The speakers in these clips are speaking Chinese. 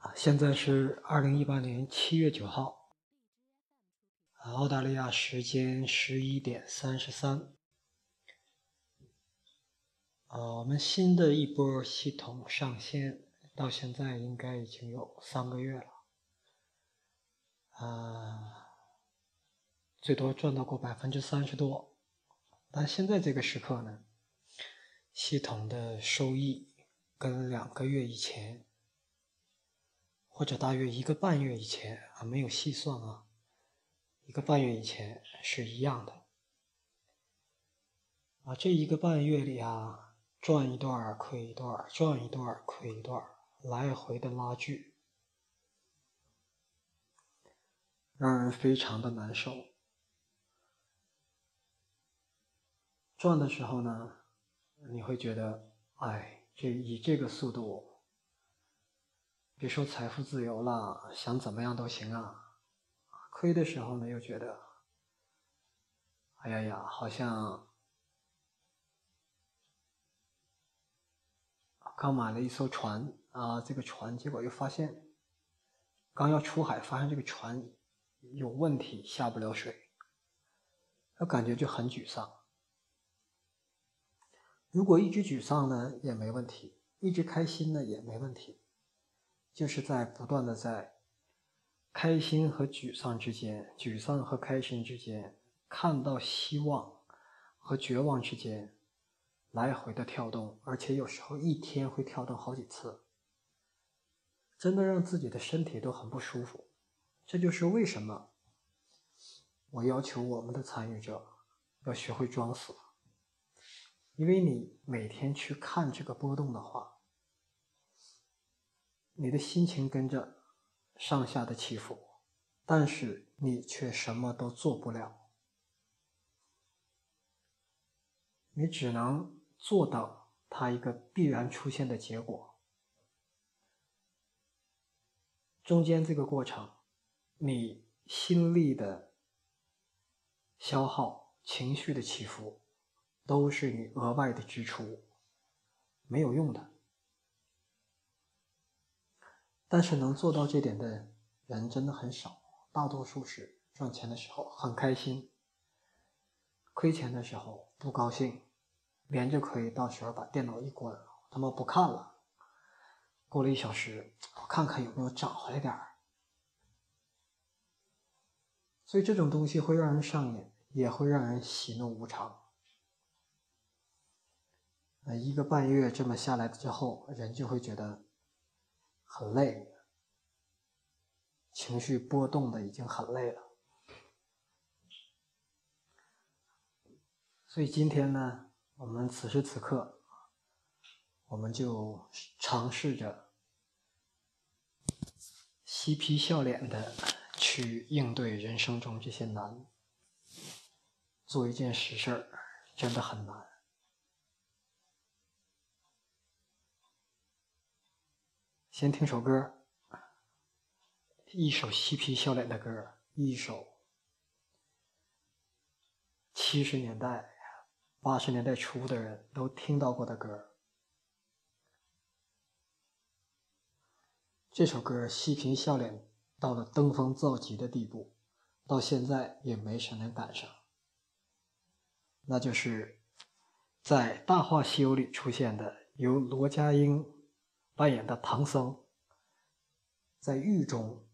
啊，现在是二零一八年七月九号，澳大利亚时间十一点三十三。啊，我们新的一波系统上线到现在应该已经有三个月了，啊，最多赚到过百分之三十多，但现在这个时刻呢，系统的收益跟两个月以前，或者大约一个半月以前啊，没有细算啊，一个半月以前是一样的，啊，这一个半月里啊。赚一段亏一段，赚一段亏一段，来回的拉锯，让人非常的难受。赚的时候呢，你会觉得，哎，这以这个速度，别说财富自由了，想怎么样都行啊。亏的时候呢，又觉得，哎呀呀，好像。刚买了一艘船啊，这个船结果又发现，刚要出海，发现这个船有问题，下不了水，那感觉就很沮丧。如果一直沮丧呢，也没问题；一直开心呢，也没问题。就是在不断的在开心和沮丧之间，沮丧和开心之间，看到希望和绝望之间。来回的跳动，而且有时候一天会跳动好几次，真的让自己的身体都很不舒服。这就是为什么我要求我们的参与者要学会装死，因为你每天去看这个波动的话，你的心情跟着上下的起伏，但是你却什么都做不了，你只能。做到它一个必然出现的结果，中间这个过程，你心力的消耗、情绪的起伏，都是你额外的支出，没有用的。但是能做到这点的人真的很少，大多数是赚钱的时候很开心，亏钱的时候不高兴。连着亏，到时候把电脑一关，他妈不看了。过了一小时，我看看有没有涨回来点儿。所以这种东西会让人上瘾，也会让人喜怒无常。那一个半月这么下来之后，人就会觉得很累，情绪波动的已经很累了。所以今天呢？我们此时此刻，我们就尝试着嬉皮笑脸的去应对人生中这些难。做一件实事儿真的很难。先听首歌，一首嬉皮笑脸的歌，一首七十年代。八十年代初的人都听到过的歌，这首歌嬉皮笑脸到了登峰造极的地步，到现在也没谁能赶上。那就是在《大话西游》里出现的，由罗家英扮演的唐僧，在狱中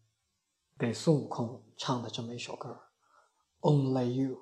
给孙悟空唱的这么一首歌，《Only You》。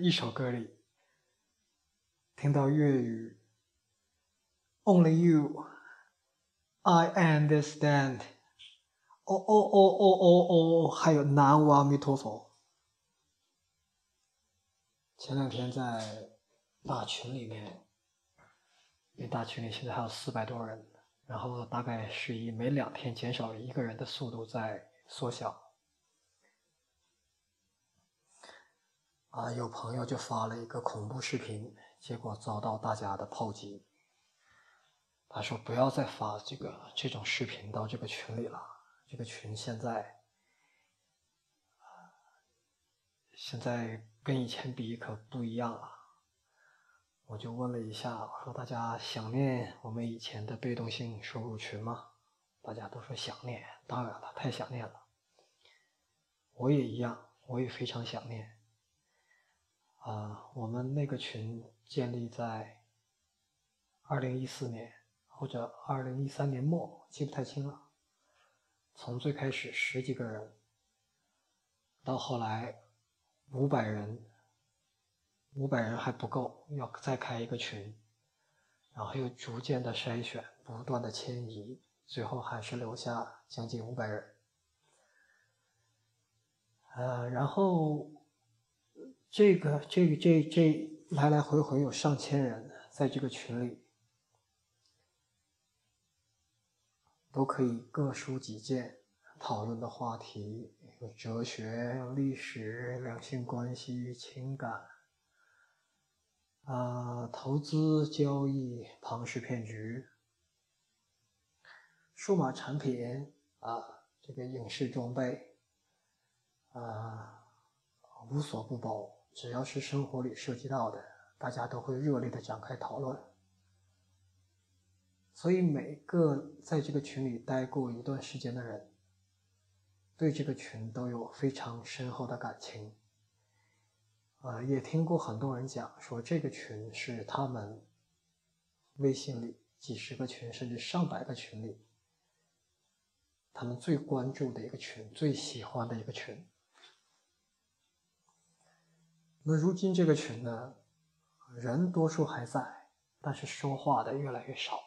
一首歌里听到粤语 “Only you, I understand”，哦哦哦哦哦哦，还有南无阿弥陀佛。前两天在大群里面，因为大群里现在还有四百多人，然后大概是以每两天减少一个人的速度在缩小。啊，有朋友就发了一个恐怖视频，结果遭到大家的炮击。他说：“不要再发这个这种视频到这个群里了，这个群现在，现在跟以前比可不一样了。”我就问了一下，我说：“大家想念我们以前的被动性收入群吗？”大家都说想念，当然了，太想念了。我也一样，我也非常想念。啊，我们那个群建立在二零一四年或者二零一三年末，记不太清了。从最开始十几个人，到后来五百人，五百人还不够，要再开一个群，然后又逐渐的筛选，不断的迁移，最后还是留下将近五百人。呃，然后。这个这个这这来来回回有上千人在这个群里，都可以各抒己见，讨论的话题有哲学、历史、两性关系、情感，啊，投资交易、庞氏骗局、数码产品啊，这个影视装备，啊，无所不包。只要是生活里涉及到的，大家都会热烈的展开讨论。所以每个在这个群里待过一段时间的人，对这个群都有非常深厚的感情。呃，也听过很多人讲说，这个群是他们微信里几十个群甚至上百个群里，他们最关注的一个群，最喜欢的一个群。那如今这个群呢，人多数还在，但是说话的越来越少，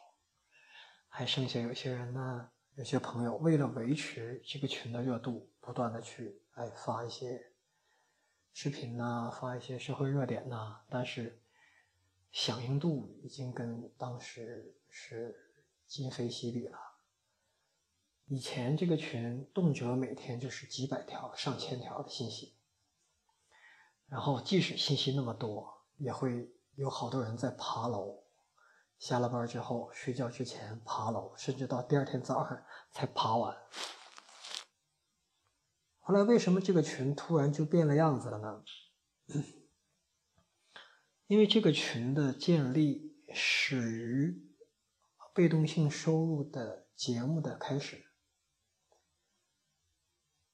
还剩下有些人呢，有些朋友为了维持这个群的热度，不断的去哎发一些视频呐，发一些社会热点呐，但是响应度已经跟当时是今非昔比了。以前这个群动辄每天就是几百条、上千条的信息。然后，即使信息那么多，也会有好多人在爬楼。下了班之后，睡觉之前爬楼，甚至到第二天早上才爬完。后来，为什么这个群突然就变了样子了呢？因为这个群的建立始于被动性收入的节目的开始。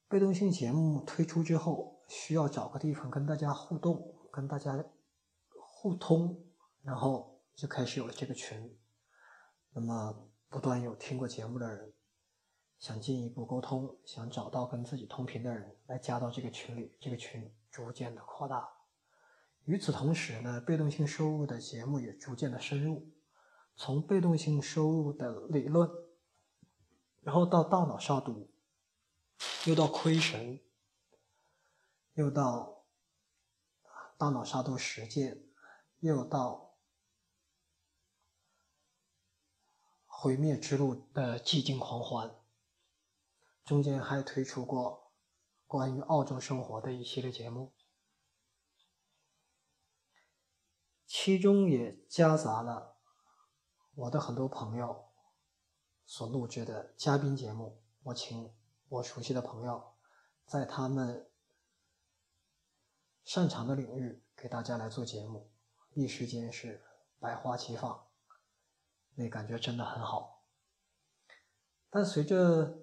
被动性节目推出之后。需要找个地方跟大家互动，跟大家互通，然后就开始有了这个群。那么，不断有听过节目的人，想进一步沟通，想找到跟自己同频的人，来加到这个群里，这个群逐渐的扩大。与此同时呢，被动性收入的节目也逐渐的深入，从被动性收入的理论，然后到大脑杀毒，又到亏神。又到大脑杀毒实践，又到毁灭之路的寂静狂欢，中间还推出过关于澳洲生活的一系列节目，其中也夹杂了我的很多朋友所录制的嘉宾节目，我请我熟悉的朋友，在他们擅长的领域给大家来做节目，一时间是百花齐放，那感觉真的很好。但随着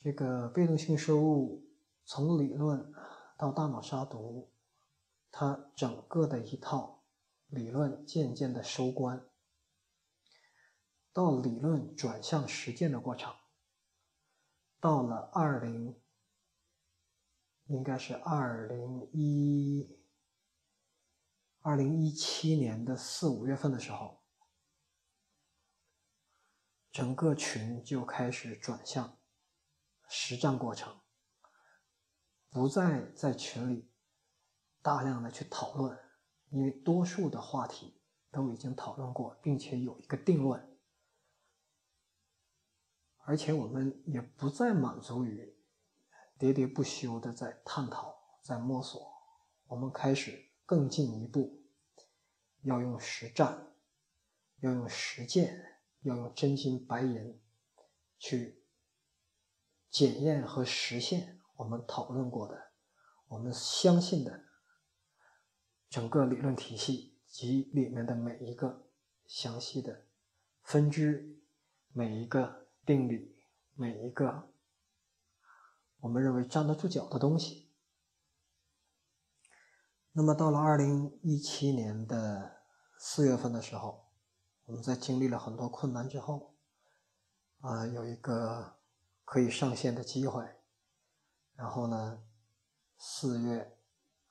这个被动性收入从理论到大脑杀毒，它整个的一套理论渐渐的收官，到理论转向实践的过程，到了二零，应该是二零一二零一七年的四五月份的时候。整个群就开始转向实战过程，不再在群里大量的去讨论，因为多数的话题都已经讨论过，并且有一个定论，而且我们也不再满足于喋喋不休的在探讨、在摸索，我们开始更进一步，要用实战，要用实践。要用真金白银去检验和实现我们讨论过的、我们相信的整个理论体系及里面的每一个详细的分支、每一个定理、每一个我们认为站得住脚的东西。那么到了二零一七年的四月份的时候。我们在经历了很多困难之后，啊，有一个可以上线的机会。然后呢，四月，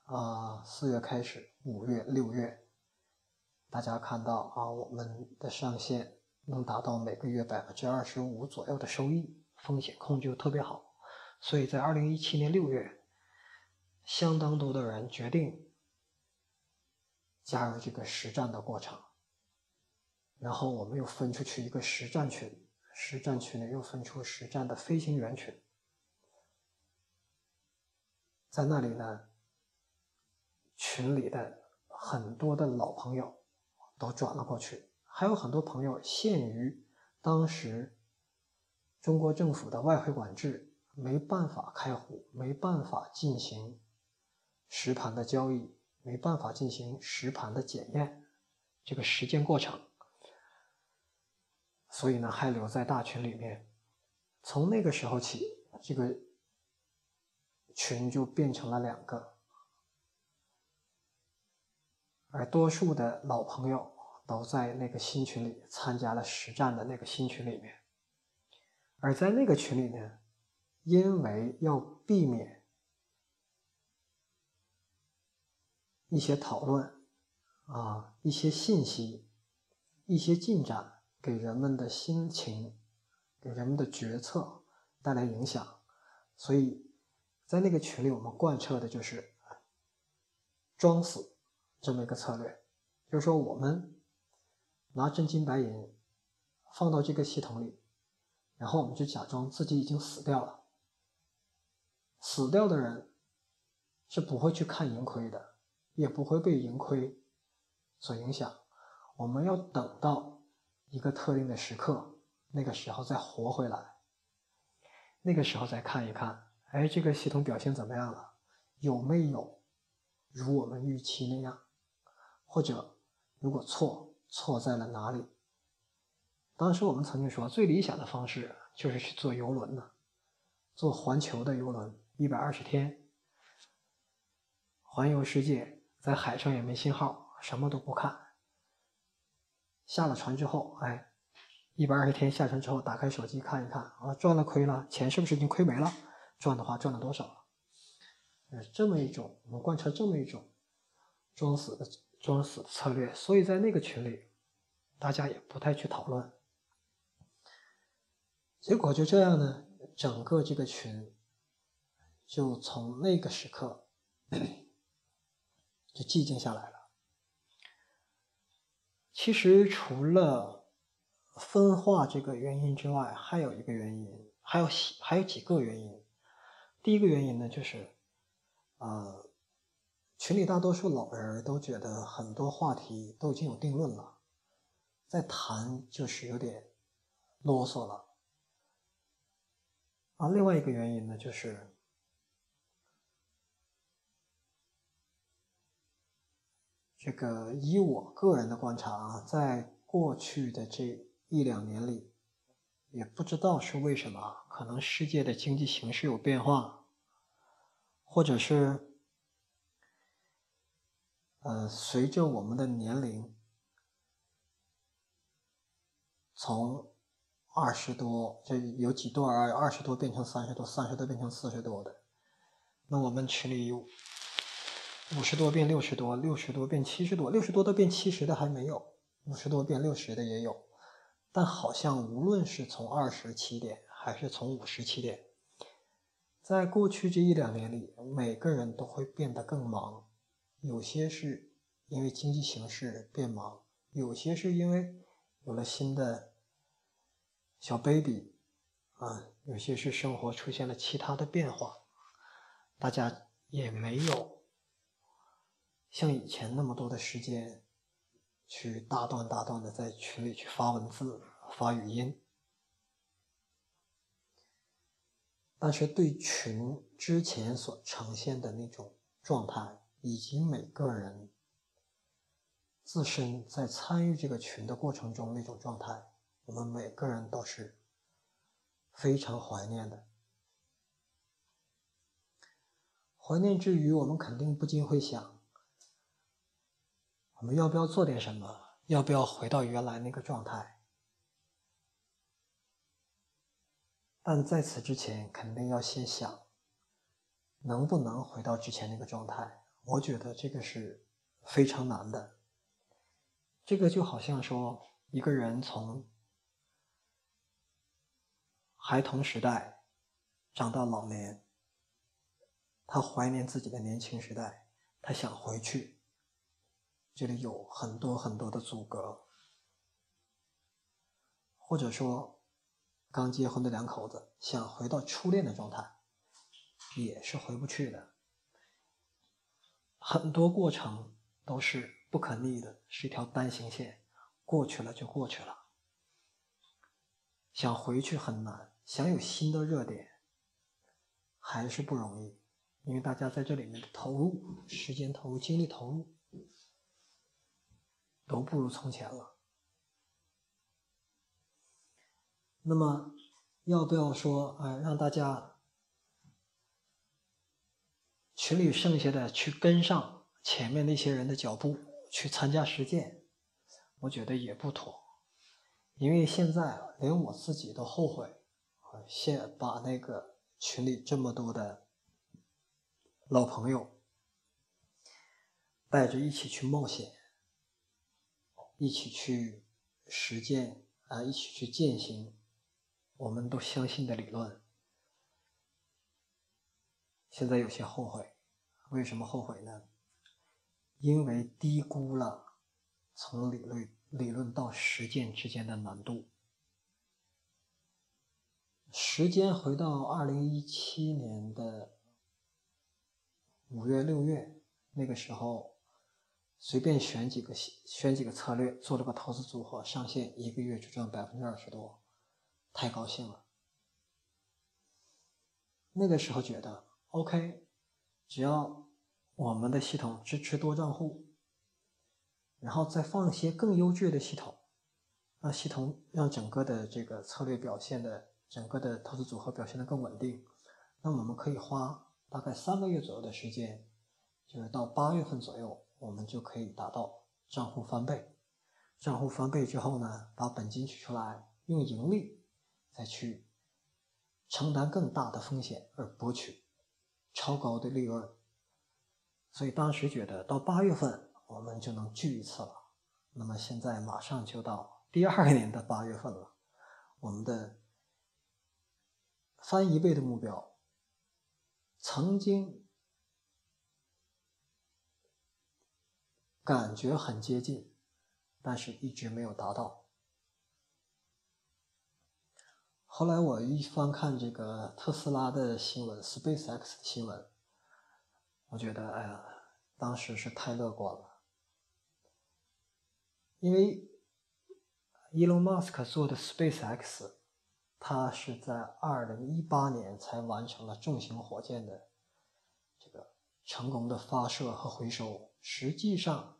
啊，四月开始，五月、六月，大家看到啊，我们的上线能达到每个月百分之二十五左右的收益，风险控制特别好。所以在二零一七年六月，相当多的人决定加入这个实战的过程。然后我们又分出去一个实战群，实战群里又分出实战的飞行员群，在那里呢，群里的很多的老朋友都转了过去，还有很多朋友限于当时中国政府的外汇管制，没办法开户，没办法进行实盘的交易，没办法进行实盘的检验，这个实践过程。所以呢，还留在大群里面。从那个时候起，这个群就变成了两个，而多数的老朋友都在那个新群里参加了实战的那个新群里面。而在那个群里面，因为要避免一些讨论啊、一些信息、一些进展。给人们的心情、给人们的决策带来影响，所以在那个群里，我们贯彻的就是装死这么一个策略，就是说，我们拿真金白银放到这个系统里，然后我们就假装自己已经死掉了。死掉的人是不会去看盈亏的，也不会被盈亏所影响。我们要等到。一个特定的时刻，那个时候再活回来，那个时候再看一看，哎，这个系统表现怎么样了？有没有如我们预期那样？或者如果错，错在了哪里？当时我们曾经说，最理想的方式就是去坐游轮呢，坐环球的游轮，一百二十天环游世界，在海上也没信号，什么都不看。下了船之后，哎，一百二十天下船之后，打开手机看一看啊，赚了亏了，钱是不是已经亏没了？赚的话赚了多少了？呃，这么一种我们贯彻这么一种装死的装死的策略，所以在那个群里，大家也不太去讨论。结果就这样呢，整个这个群就从那个时刻就寂静下来了。其实除了分化这个原因之外，还有一个原因，还有还有几个原因。第一个原因呢，就是，呃，群里大多数老人都觉得很多话题都已经有定论了，再谈就是有点啰嗦了。啊，另外一个原因呢，就是这个以我个人的观察啊，在过去的这一两年里，也不知道是为什么，可能世界的经济形势有变化，或者是呃，随着我们的年龄从二十多，这有几对儿二十多变成三十多，三十多变成四十多的，那我们群里有五十多变六十多，六十多变七十多，六十多的变七十的还没有，五十多变六十的也有，但好像无论是从二十起点还是从五十起点，在过去这一两年里，每个人都会变得更忙，有些是因为经济形势变忙，有些是因为有了新的小 baby 啊，有些是生活出现了其他的变化，大家也没有像以前那么多的时间去大段大段的在群里去发文字、发语音。但是对群之前所呈现的那种状态，以及每个人自身在参与这个群的过程中那种状态，我们每个人都是非常怀念的。怀念之余，我们肯定不禁会想：我们要不要做点什么？要不要回到原来那个状态？但在此之前，肯定要先想，能不能回到之前那个状态？我觉得这个是非常难的。这个就好像说，一个人从孩童时代长到老年，他怀念自己的年轻时代，他想回去，这里有很多很多的阻隔，或者说。刚结婚的两口子想回到初恋的状态，也是回不去的。很多过程都是不可逆的，是一条单行线，过去了就过去了。想回去很难，想有新的热点还是不容易，因为大家在这里面的投入、时间投入、精力投入都不如从前了。那么，要不要说，呃，让大家群里剩下的去跟上前面那些人的脚步，去参加实践？我觉得也不妥，因为现在连我自己都后悔，啊，现把那个群里这么多的老朋友带着一起去冒险，一起去实践，啊，一起去践行。我们都相信的理论，现在有些后悔。为什么后悔呢？因为低估了从理论理论到实践之间的难度。时间回到二零一七年的五月六月，那个时候，随便选几个选几个策略，做了个投资组合，上线一个月就赚百分之二十多。太高兴了，那个时候觉得 OK，只要我们的系统支持多账户，然后再放一些更优质的系统，让系统让整个的这个策略表现的，整个的投资组合表现的更稳定，那我们可以花大概三个月左右的时间，就是到八月份左右，我们就可以达到账户翻倍。账户翻倍之后呢，把本金取出来，用盈利。再去承担更大的风险而博取超高的利润，所以当时觉得到八月份我们就能聚一次了。那么现在马上就到第二年的八月份了，我们的翻一倍的目标曾经感觉很接近，但是一直没有达到。后来我一翻看这个特斯拉的新闻，SpaceX 的新闻，我觉得，哎呀，当时是太乐观了。因为，Elon Musk 做的 SpaceX，它是在二零一八年才完成了重型火箭的这个成功的发射和回收。实际上，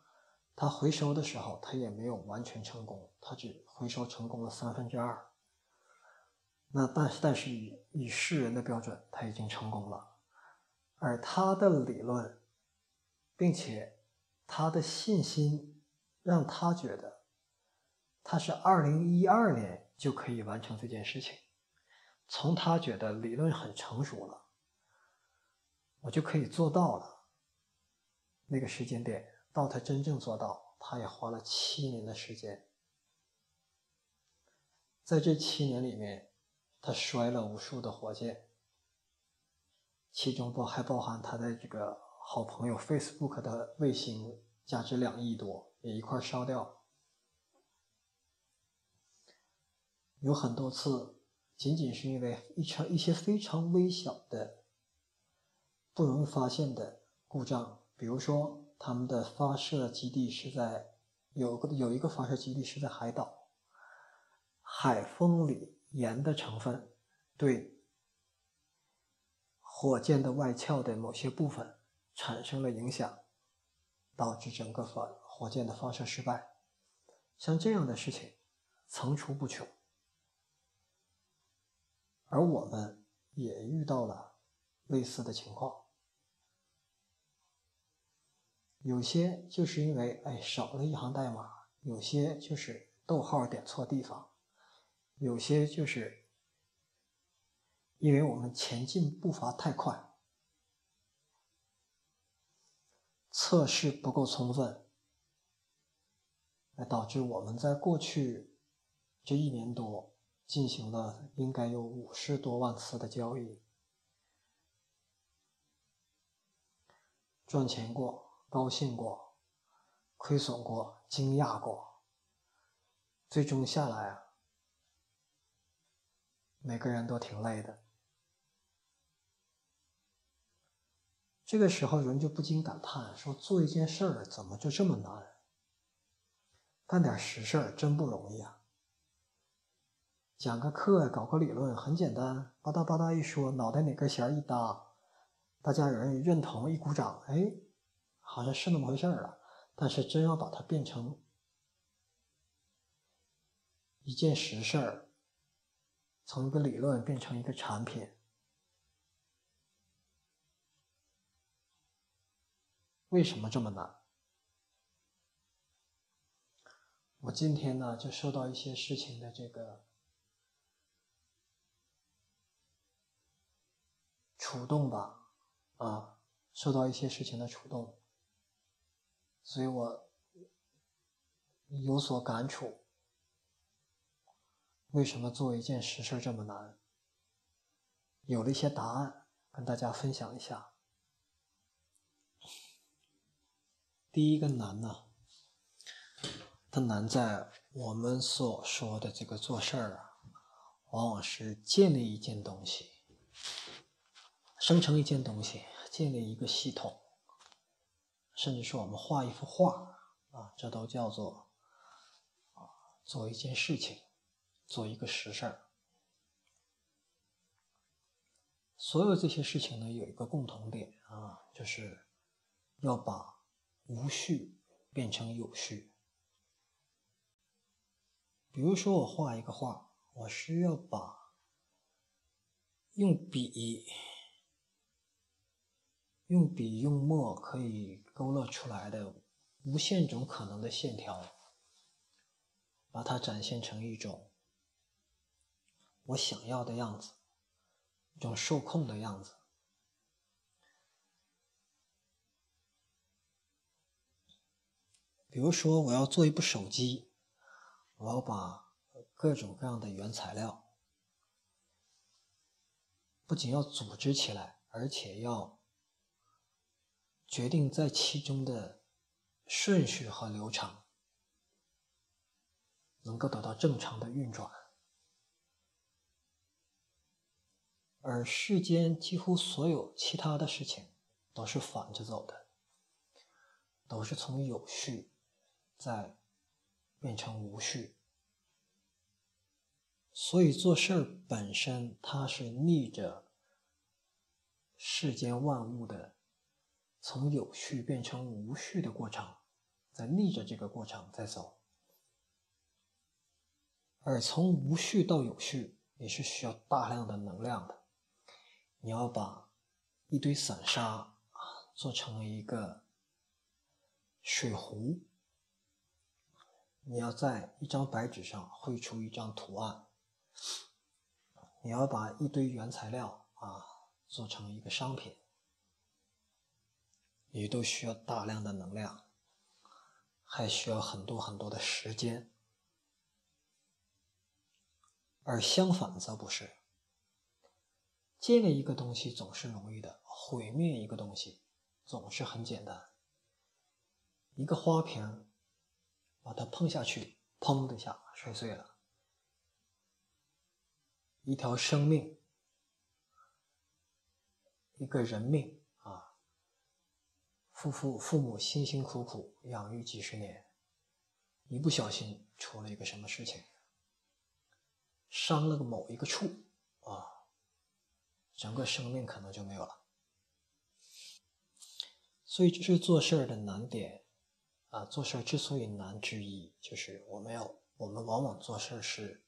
他回收的时候，他也没有完全成功，他只回收成功了三分之二。那但是但是以以世人的标准，他已经成功了。而他的理论，并且他的信心，让他觉得他是二零一二年就可以完成这件事情。从他觉得理论很成熟了，我就可以做到了。那个时间点到他真正做到，他也花了七年的时间。在这七年里面，他摔了无数的火箭。其中包还包含他的这个好朋友 Facebook 的卫星，价值两亿多，也一块烧掉。有很多次，仅仅是因为一场一些非常微小的、不容易发现的故障，比如说他们的发射基地是在有个有一个发射基地是在海岛，海风里盐的成分对。火箭的外壳的某些部分产生了影响，导致整个发火箭的发射失败。像这样的事情层出不穷，而我们也遇到了类似的情况。有些就是因为哎少了一行代码，有些就是逗号点错地方，有些就是。因为我们前进步伐太快，测试不够充分，来导致我们在过去这一年多进行了应该有五十多万次的交易，赚钱过，高兴过，亏损过，惊讶过，最终下来啊，每个人都挺累的。这个时候，人就不禁感叹说：“做一件事儿怎么就这么难？干点实事儿真不容易啊！讲个课，搞个理论很简单，吧嗒吧嗒一说，脑袋哪根弦一搭，大家有人认同，一鼓掌，哎，好像是那么回事儿了。但是真要把它变成一件实事儿，从一个理论变成一个产品。”为什么这么难？我今天呢，就受到一些事情的这个触动吧，啊，受到一些事情的触动，所以我有所感触。为什么做一件实事这么难？有了一些答案，跟大家分享一下。第一个难呢，它难在我们所说的这个做事儿啊，往往是建立一件东西，生成一件东西，建立一个系统，甚至是我们画一幅画啊，这都叫做啊做一件事情，做一个实事儿。所有这些事情呢，有一个共同点啊，就是要把。无序变成有序。比如说，我画一个画，我需要把用笔、用笔、用墨可以勾勒出来的无限种可能的线条，把它展现成一种我想要的样子，一种受控的样子。比如说，我要做一部手机，我要把各种各样的原材料，不仅要组织起来，而且要决定在其中的顺序和流程，能够得到正常的运转。而世间几乎所有其他的事情都是反着走的，都是从有序。再变成无序，所以做事儿本身它是逆着世间万物的从有序变成无序的过程，在逆着这个过程在走。而从无序到有序也是需要大量的能量的。你要把一堆散沙啊做成一个水壶，你要在一张白纸上绘出一张图案。你要把一堆原材料啊做成一个商品，你都需要大量的能量，还需要很多很多的时间。而相反则不是，建立一个东西总是容易的，毁灭一个东西总是很简单。一个花瓶，把它碰下去，砰的一下摔碎了。一条生命，一个人命！父父父母辛辛苦苦养育几十年，一不小心出了一个什么事情，伤了个某一个处啊，整个生命可能就没有了。所以这是做事儿的难点啊！做事儿之所以难之一，就是我们要我们往往做事儿是。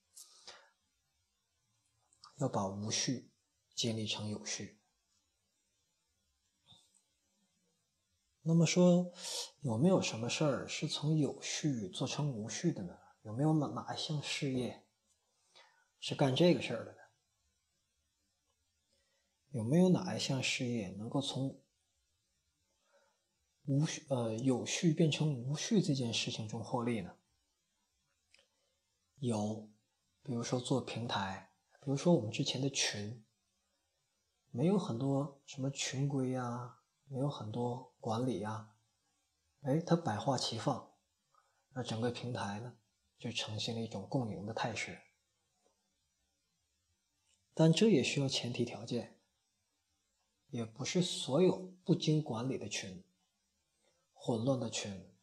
要把无序建立成有序。那么说，有没有什么事儿是从有序做成无序的呢？有没有哪哪一项事业是干这个事儿的呢？有没有哪一项事业能够从无序呃有序变成无序这件事情中获利呢？有，比如说做平台。比如说我们之前的群，没有很多什么群规呀，没有很多管理呀，哎，它百花齐放，那整个平台呢就呈现了一种共赢的态势。但这也需要前提条件，也不是所有不经管理的群、混乱的群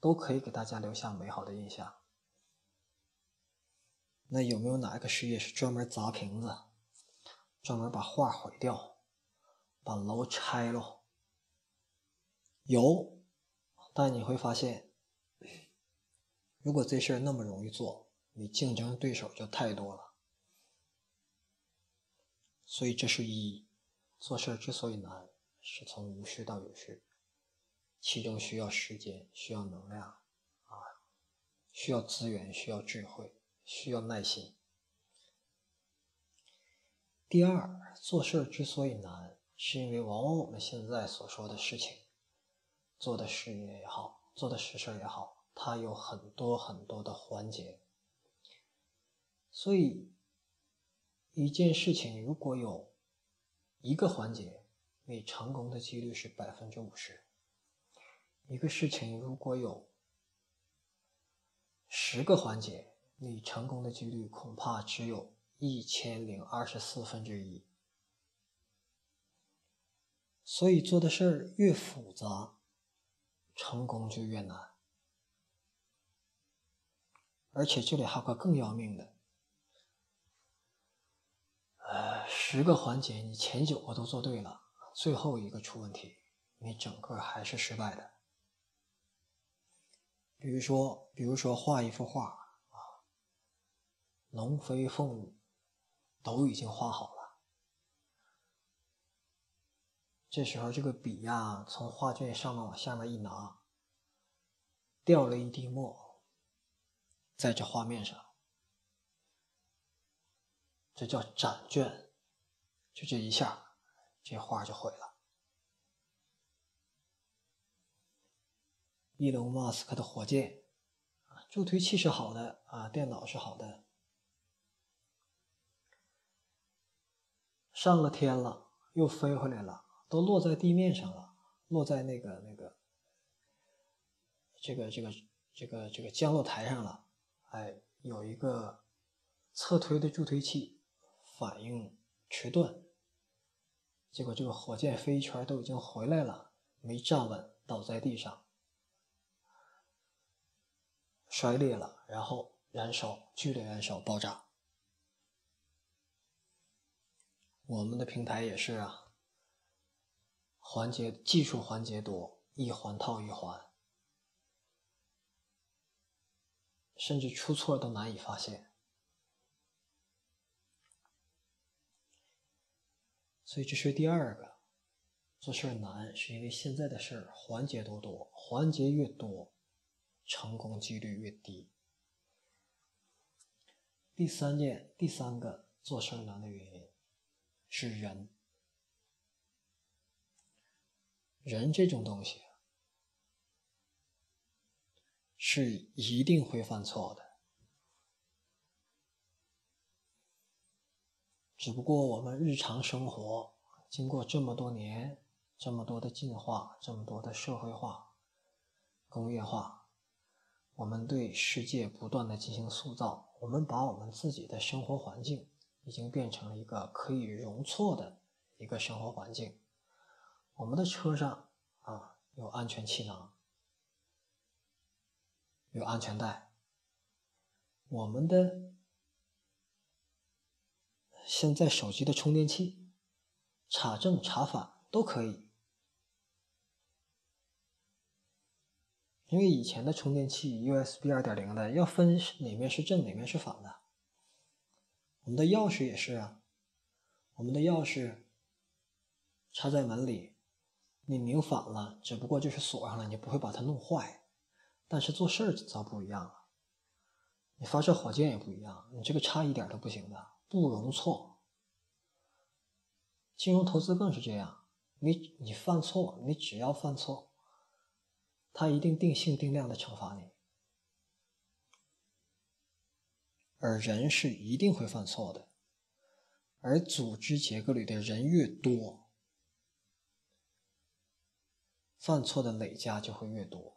都可以给大家留下美好的印象。那有没有哪一个事业是专门砸瓶子，专门把画毁掉，把楼拆了？有，但你会发现，如果这事儿那么容易做，你竞争对手就太多了。所以这是一，做事之所以难，是从无序到有序，其中需要时间，需要能量，啊，需要资源，需要智慧。需要耐心。第二，做事之所以难，是因为往往我们现在所说的事情，做的事业也好，做的实事也好，它有很多很多的环节。所以，一件事情如果有一个环节，你成功的几率是百分之五十；一个事情如果有十个环节，你成功的几率恐怕只有一千零二十四分之一，所以做的事儿越复杂，成功就越难。而且这里还有个更要命的，呃，十个环节你前九个都做对了，最后一个出问题，你整个还是失败的。比如说，比如说画一幅画啊。龙飞凤舞都已经画好了，这时候这个笔呀，从画卷上面往下面一拿，掉了一滴墨在这画面上，这叫展卷，就这一下，这画就毁了。伊隆马斯克的火箭啊，助推器是好的啊，电脑是好的。上了天了，又飞回来了，都落在地面上了，落在那个那个这个这个这个这个降落台上了。哎，有一个侧推的助推器反应迟钝，结果这个火箭飞一圈都已经回来了，没站稳，倒在地上，摔裂了，然后燃烧，剧烈燃烧，爆炸。我们的平台也是啊，环节技术环节多，一环套一环，甚至出错都难以发现。所以这是第二个，做事难，是因为现在的事儿环节都多，环节越多，成功几率越低。第三件，第三个做事难的原因是人，人这种东西是一定会犯错的。只不过我们日常生活经过这么多年、这么多的进化、这么多的社会化、工业化，我们对世界不断的进行塑造，我们把我们自己的生活环境已经变成了一个可以容错的一个生活环境。我们的车上啊有安全气囊，有安全带，我们的。现在手机的充电器，插正插反都可以，因为以前的充电器 USB 二点零的要分哪面是正哪面是反的。我们的钥匙也是啊，我们的钥匙插在门里，你拧反了，只不过就是锁上了，你不会把它弄坏。但是做事儿则不一样了，你发射火箭也不一样，你这个差一点都不行的。不容错，金融投资更是这样。你你犯错，你只要犯错，他一定定性定量的惩罚你。而人是一定会犯错的，而组织结构里的人越多，犯错的累加就会越多。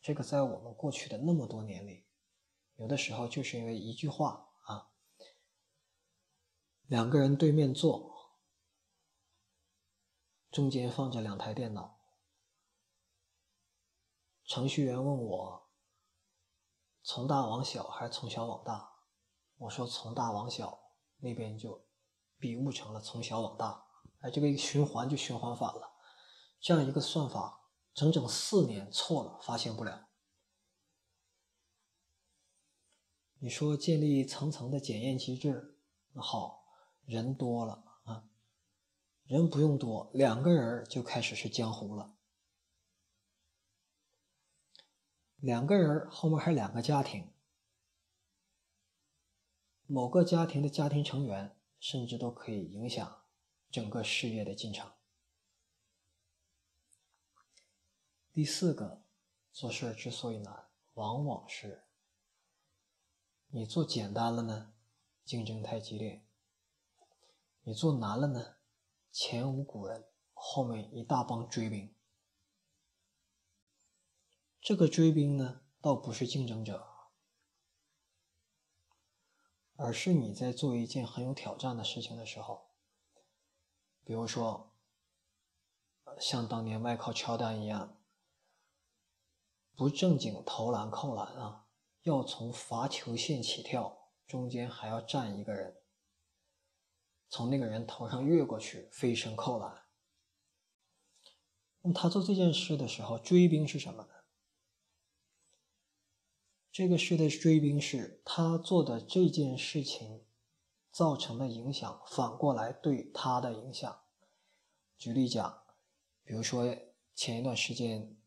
这个在我们过去的那么多年里，有的时候就是因为一句话啊。两个人对面坐，中间放着两台电脑。程序员问我：“从大往小还是从小往大？”我说：“从大往小。”那边就笔误成了“从小往大”，哎，这个循环就循环反了。这样一个算法，整整四年错了，发现不了。你说建立层层的检验机制，那好。人多了啊，人不用多，两个人就开始是江湖了。两个人后面还两个家庭，某个家庭的家庭成员甚至都可以影响整个事业的进程。第四个，做事之所以难，往往是你做简单了呢，竞争太激烈。你做难了呢，前无古人，后面一大帮追兵。这个追兵呢，倒不是竞争者，而是你在做一件很有挑战的事情的时候，比如说，像当年外靠乔丹一样，不正经投篮扣篮啊，要从罚球线起跳，中间还要站一个人。从那个人头上越过去，飞身扣篮。那么他做这件事的时候，追兵是什么呢？这个事的追兵是他做的这件事情造成的影响，反过来对他的影响。举例讲，比如说前一段时间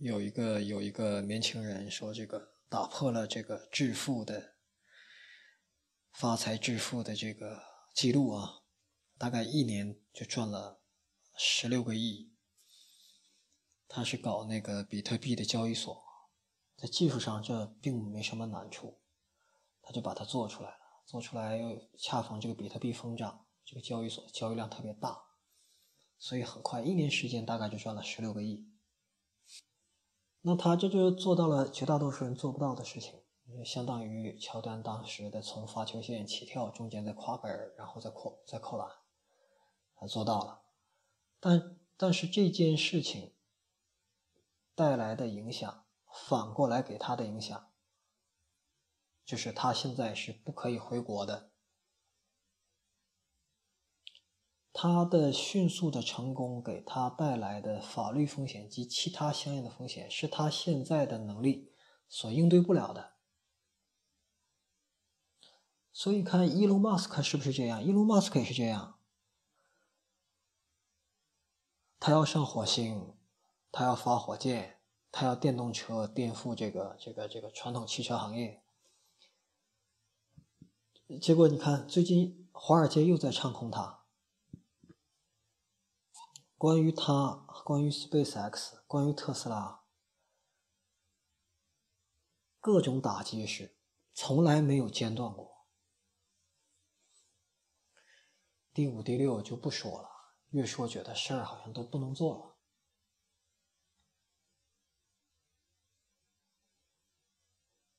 有一个有一个年轻人说，这个打破了这个致富的。发财致富的这个记录啊，大概一年就赚了十六个亿。他是搞那个比特币的交易所，在技术上这并没什么难处，他就把它做出来了。做出来又恰逢这个比特币疯涨，这个交易所交易量特别大，所以很快一年时间大概就赚了十六个亿。那他这就做到了绝大多数人做不到的事情。相当于乔丹当时的从发球线起跳，中间再跨杆，然后再扣再扣篮，他做到了。但但是这件事情带来的影响，反过来给他的影响，就是他现在是不可以回国的，他的迅速的成功给他带来的法律风险及其他相应的风险，是他现在的能力所应对不了的。所以看伊隆马斯克是不是这样？伊隆马斯克也是这样，他要上火星，他要发火箭，他要电动车颠覆这个这个这个传统汽车行业。结果你看，最近华尔街又在唱空他。关于他，关于 SpaceX，关于特斯拉，各种打击是从来没有间断过。第五、第六就不说了，越说觉得事儿好像都不能做了。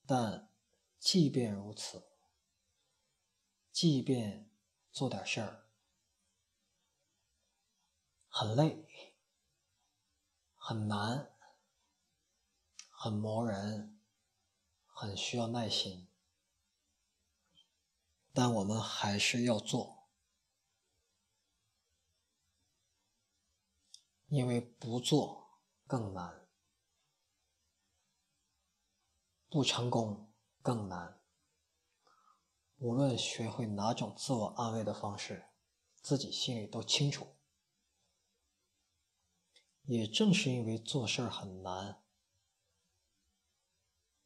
但即便如此，即便做点事儿很累、很难、很磨人、很需要耐心，但我们还是要做，因为不做更难，不成功更难。无论学会哪种自我安慰的方式，自己心里都清楚。也正是因为做事儿很难，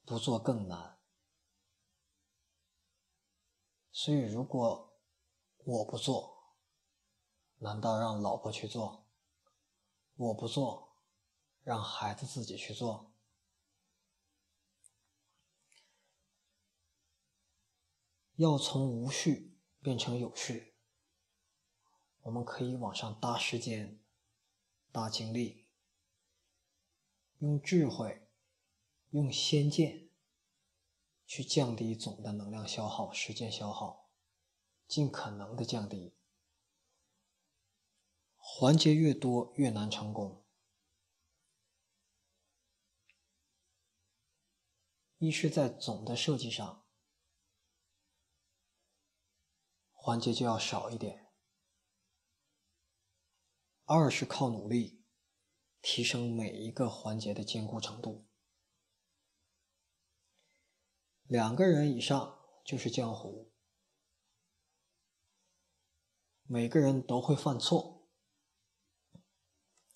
不做更难，所以如果我不做，难道让老婆去做？我不做，让孩子自己去做？要从无序变成有序，我们可以往上搭时间，大精力，用智慧，用先见，去降低总的能量消耗、时间消耗，尽可能的降低。环节越多，越难成功。一是在总的设计上。环节就要少一点。二是靠努力提升每一个环节的坚固程度。两个人以上就是江湖，每个人都会犯错，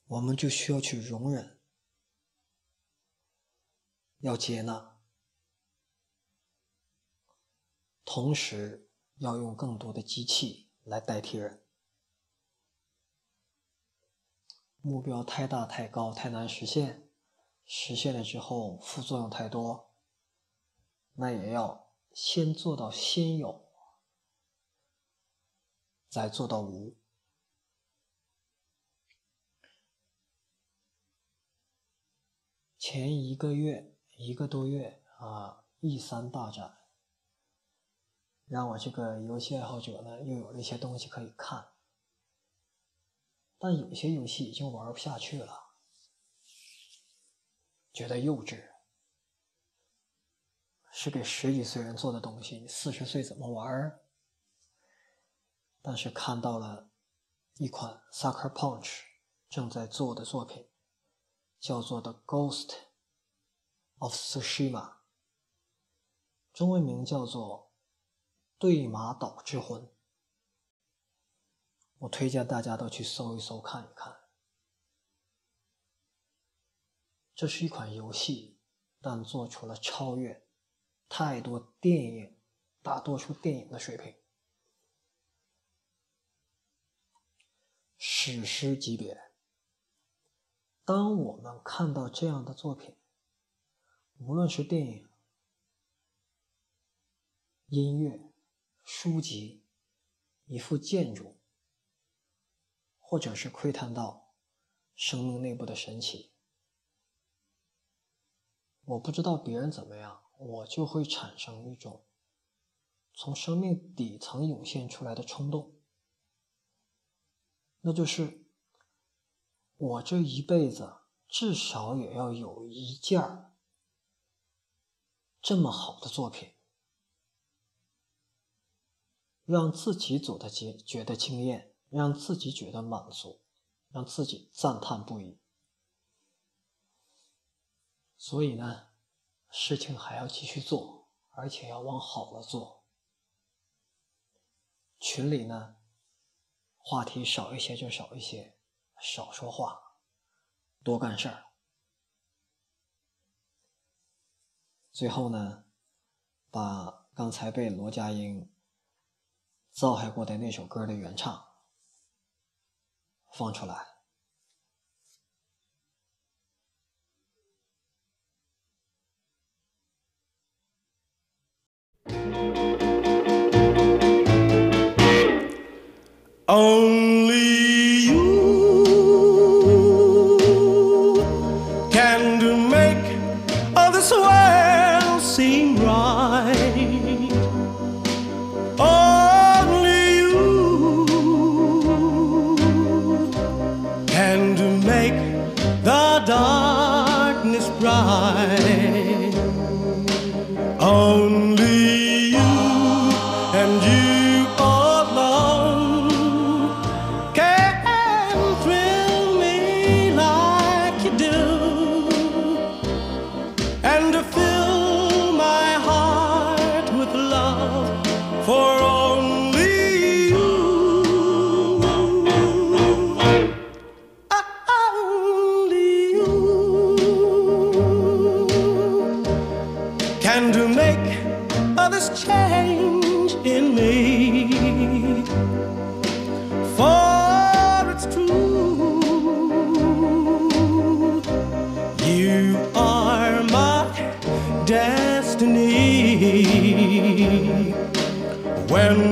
我们就需要去容忍，要接纳，同时。要用更多的机器来代替人，目标太大、太高、太难实现，实现了之后副作用太多，那也要先做到先有，再做到无。前一个月、一个多月啊，E 三大展。让我这个游戏爱好者呢，又有了一些东西可以看，但有些游戏已经玩不下去了，觉得幼稚，是给十几岁人做的东西，四十岁怎么玩？但是看到了一款 Sucker Punch 正在做的作品，叫做《The Ghost of Tsushima》，中文名叫做。对马岛之魂，我推荐大家都去搜一搜看一看。这是一款游戏，但做出了超越太多电影、大多数电影的水平，史诗级别。当我们看到这样的作品，无论是电影、音乐，书籍，一幅建筑，或者是窥探到生命内部的神奇。我不知道别人怎么样，我就会产生一种从生命底层涌现出来的冲动，那就是我这一辈子至少也要有一件这么好的作品。让自己走的觉觉得惊艳，让自己觉得满足，让自己赞叹不已。所以呢，事情还要继续做，而且要往好了做。群里呢，话题少一些就少一些，少说话，多干事儿。最后呢，把刚才被罗家英造害过的那首歌的原唱放出来。Only When